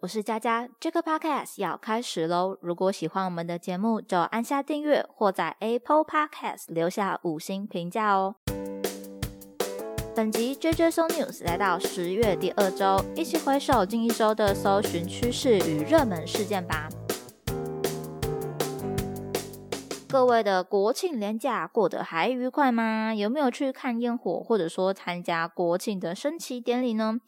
我是佳佳，这个 podcast 要开始喽！如果喜欢我们的节目，就按下订阅或在 Apple Podcast 留下五星评价哦。本集 JJ So News 来到十月第二周，一起回首近一周的搜寻趋势与热门事件吧。各位的国庆连假过得还愉快吗？有没有去看烟火，或者说参加国庆的升旗典礼呢？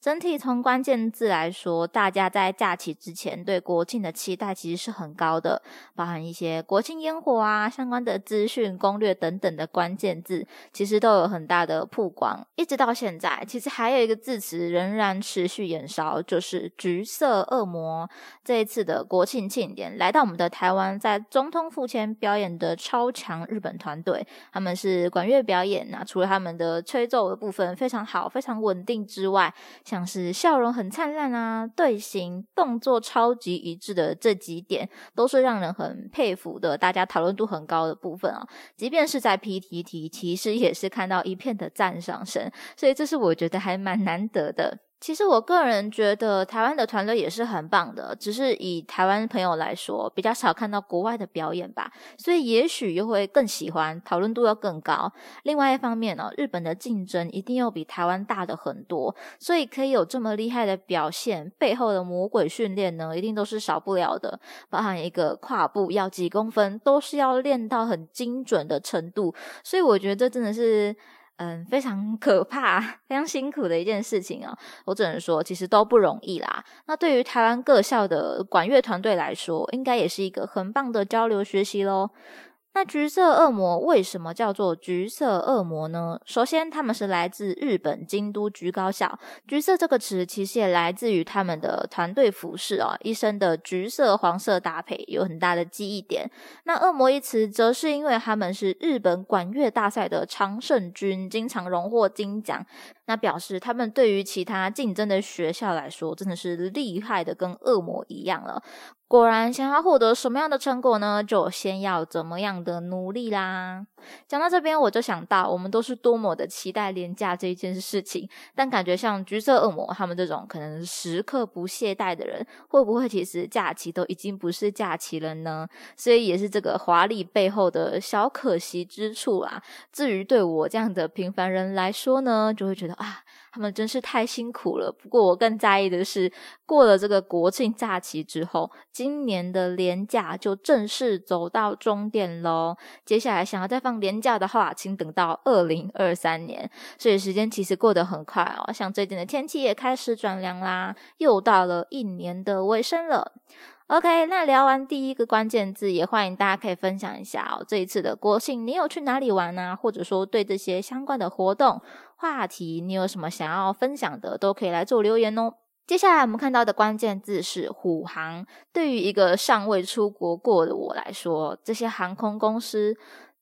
整体从关键字来说，大家在假期之前对国庆的期待其实是很高的，包含一些国庆烟火啊、相关的资讯、攻略等等的关键字，其实都有很大的曝光。一直到现在，其实还有一个字词仍然持续延烧，就是“橘色恶魔”。这一次的国庆庆典来到我们的台湾，在总统府前表演的超强日本团队，他们是管乐表演啊，除了他们的吹奏的部分非常好、非常稳定之外，像是笑容很灿烂啊，队形动作超级一致的这几点，都是让人很佩服的，大家讨论度很高的部分啊。即便是在 PTT，其实也是看到一片的赞赏声，所以这是我觉得还蛮难得的。其实我个人觉得台湾的团队也是很棒的，只是以台湾朋友来说，比较少看到国外的表演吧，所以也许又会更喜欢，讨论度要更高。另外一方面呢，日本的竞争一定要比台湾大的很多，所以可以有这么厉害的表现，背后的魔鬼训练呢，一定都是少不了的，包含一个跨步要几公分，都是要练到很精准的程度，所以我觉得这真的是。嗯，非常可怕、非常辛苦的一件事情啊！我只能说，其实都不容易啦。那对于台湾各校的管乐团队来说，应该也是一个很棒的交流学习喽。那橘色恶魔为什么叫做橘色恶魔呢？首先，他们是来自日本京都橘高校。橘色这个词其实也来自于他们的团队服饰哦，一身的橘色黄色搭配有很大的记忆点。那恶魔一词，则是因为他们是日本管乐大赛的常胜军，经常荣获金奖。那表示他们对于其他竞争的学校来说，真的是厉害的跟恶魔一样了。果然，想要获得什么样的成果呢？就先要怎么样的努力啦。讲到这边，我就想到，我们都是多么的期待廉价这一件事情，但感觉像橘色恶魔他们这种可能时刻不懈怠的人，会不会其实假期都已经不是假期了呢？所以也是这个华丽背后的小可惜之处啊。至于对我这样的平凡人来说呢，就会觉得啊。他们真是太辛苦了。不过我更在意的是，过了这个国庆假期之后，今年的年假就正式走到终点喽。接下来想要再放年假的话，请等到二零二三年。所以时间其实过得很快哦。像最近的天气也开始转凉啦，又到了一年的尾声了。OK，那聊完第一个关键字，也欢迎大家可以分享一下哦。这一次的国庆，你有去哪里玩啊？或者说对这些相关的活动话题，你有什么想要分享的，都可以来做留言哦。接下来我们看到的关键字是虎航。对于一个尚未出国过的我来说，这些航空公司。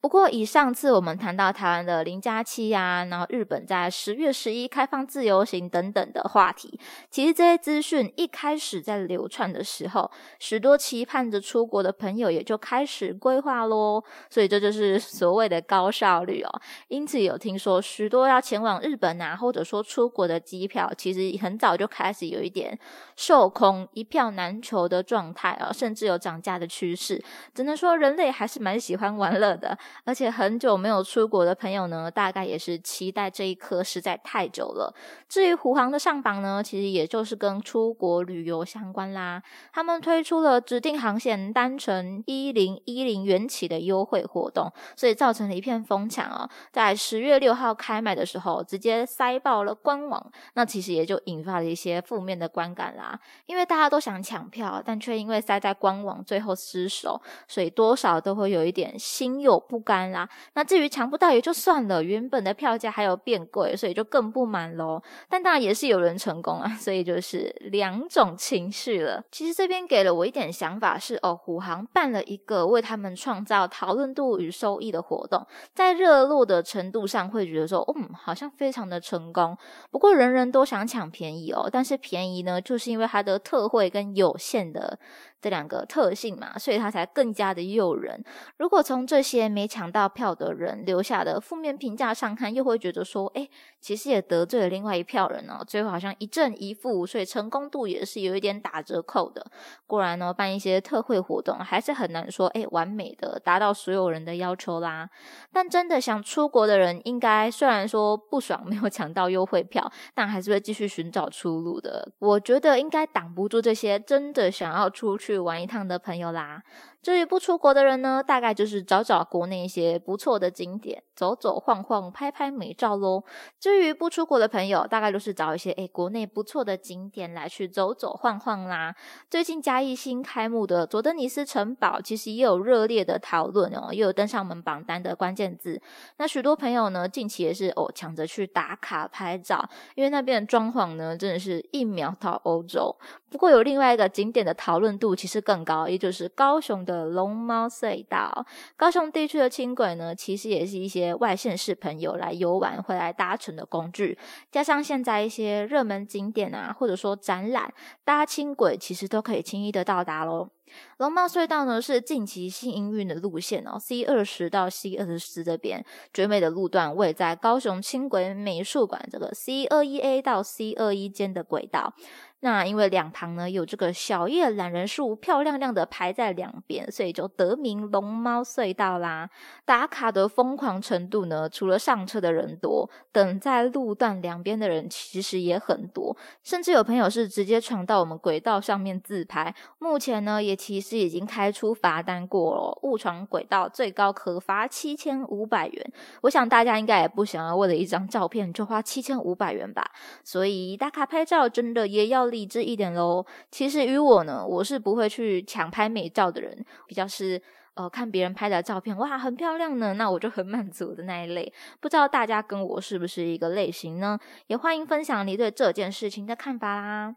不过，以上次我们谈到台湾的零加七呀，然后日本在十月十一开放自由行等等的话题，其实这些资讯一开始在流传的时候，许多期盼着出国的朋友也就开始规划喽。所以这就是所谓的高效率哦。因此有听说许多要前往日本啊，或者说出国的机票，其实很早就开始有一点售空、一票难求的状态啊，甚至有涨价的趋势。只能说人类还是蛮喜欢玩乐的。而且很久没有出国的朋友呢，大概也是期待这一刻实在太久了。至于虎航的上榜呢，其实也就是跟出国旅游相关啦。他们推出了指定航线单程一零一零元起的优惠活动，所以造成了一片疯抢哦。在十月六号开卖的时候，直接塞爆了官网。那其实也就引发了一些负面的观感啦。因为大家都想抢票，但却因为塞在官网最后失手，所以多少都会有一点心有不。干啦，那至于抢不到也就算了，原本的票价还有变贵，所以就更不满喽。但当然也是有人成功啊，所以就是两种情绪了。其实这边给了我一点想法是，哦，虎航办了一个为他们创造讨论度与收益的活动，在热络的程度上会觉得说，嗯，好像非常的成功。不过人人都想抢便宜哦，但是便宜呢，就是因为它的特惠跟有限的这两个特性嘛，所以它才更加的诱人。如果从这些没抢到票的人留下的负面评价上看，又会觉得说，哎，其实也得罪了另外一票人哦，最后好像一正一负，所以成功度也是有一点打折扣的。果然呢，办一些特惠活动还是很难说，哎，完美的达到所有人的要求啦。但真的想出国的人，应该虽然说不爽没有抢到优惠票，但还是会继续寻找出路的。我觉得应该挡不住这些真的想要出去玩一趟的朋友啦。至于不出国的人呢，大概就是找找国内一些不错的景点，走走晃晃，拍拍美照喽。至于不出国的朋友，大概就是找一些诶国内不错的景点来去走走晃晃啦。最近嘉义新开幕的佐登尼斯城堡，其实也有热烈的讨论哦，也有登上门榜单的关键字。那许多朋友呢，近期也是哦抢着去打卡拍照，因为那边的装潢呢，真的是一秒到欧洲。不过有另外一个景点的讨论度其实更高，也就是高雄的。龙猫隧道，高雄地区的轻轨呢，其实也是一些外县市朋友来游玩会来搭乘的工具。加上现在一些热门景点啊，或者说展览，搭轻轨其实都可以轻易的到达喽。龙猫隧道呢是近期新营运的路线哦，C 二十到 C 二十四这边绝美的路段位在高雄轻轨美术馆这个 C 二一 A 到 C 二一间的轨道。那因为两旁呢有这个小叶懒人树，漂亮亮的排在两边，所以就得名龙猫隧道啦。打卡的疯狂程度呢，除了上车的人多，等在路段两边的人其实也很多，甚至有朋友是直接闯到我们轨道上面自拍。目前呢，也其实已经开出罚单过了，误闯轨道最高可罚七千五百元。我想大家应该也不想要为了一张照片就花七千五百元吧，所以打卡拍照真的也要。理智一点喽。其实与我呢，我是不会去抢拍美照的人，比较是呃看别人拍的照片，哇，很漂亮呢，那我就很满足的那一类。不知道大家跟我是不是一个类型呢？也欢迎分享你对这件事情的看法啦。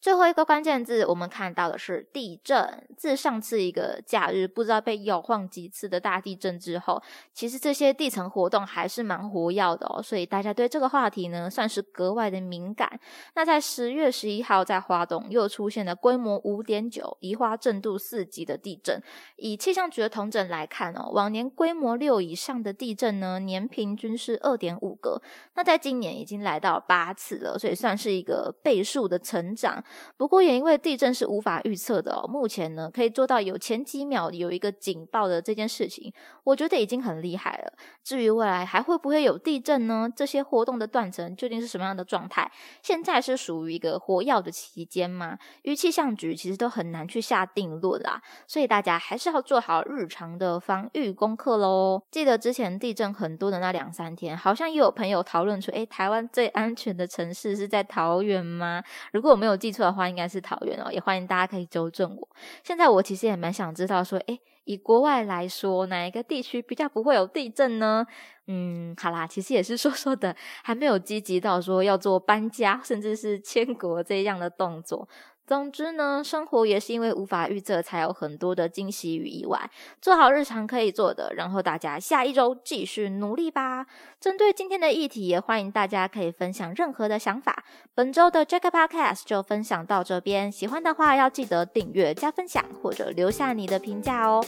最后一个关键字，我们看到的是地震。自上次一个假日不知道被摇晃几次的大地震之后，其实这些地层活动还是蛮活跃的哦。所以大家对这个话题呢，算是格外的敏感。那在十月十一号，在华东又出现了规模五点九、移花震度四级的地震。以气象局的统整来看哦，往年规模六以上的地震呢，年平均是二点五个。那在今年已经来到八次了，所以算是一个倍数的成长。不过也因为地震是无法预测的哦，目前呢可以做到有前几秒有一个警报的这件事情，我觉得已经很厉害了。至于未来还会不会有地震呢？这些活动的断层究竟是什么样的状态？现在是属于一个活跃的期间吗？与气象局其实都很难去下定论啦，所以大家还是要做好日常的防御功课喽。记得之前地震很多的那两三天，好像也有朋友讨论出，诶台湾最安全的城市是在桃园吗？如果我没有记错。的话应该是桃园哦，也欢迎大家可以纠正我。现在我其实也蛮想知道，说，诶以国外来说，哪一个地区比较不会有地震呢？嗯，好啦，其实也是说说的，还没有积极到说要做搬家，甚至是迁国这样的动作。总之呢，生活也是因为无法预测，才有很多的惊喜与意外。做好日常可以做的，然后大家下一周继续努力吧。针对今天的议题，也欢迎大家可以分享任何的想法。本周的 Jack Podcast 就分享到这边，喜欢的话要记得订阅、加分享或者留下你的评价哦。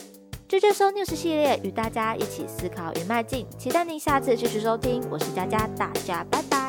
这就收 News 系列，与大家一起思考与迈进，期待您下次继续收听。我是佳佳，大家拜拜。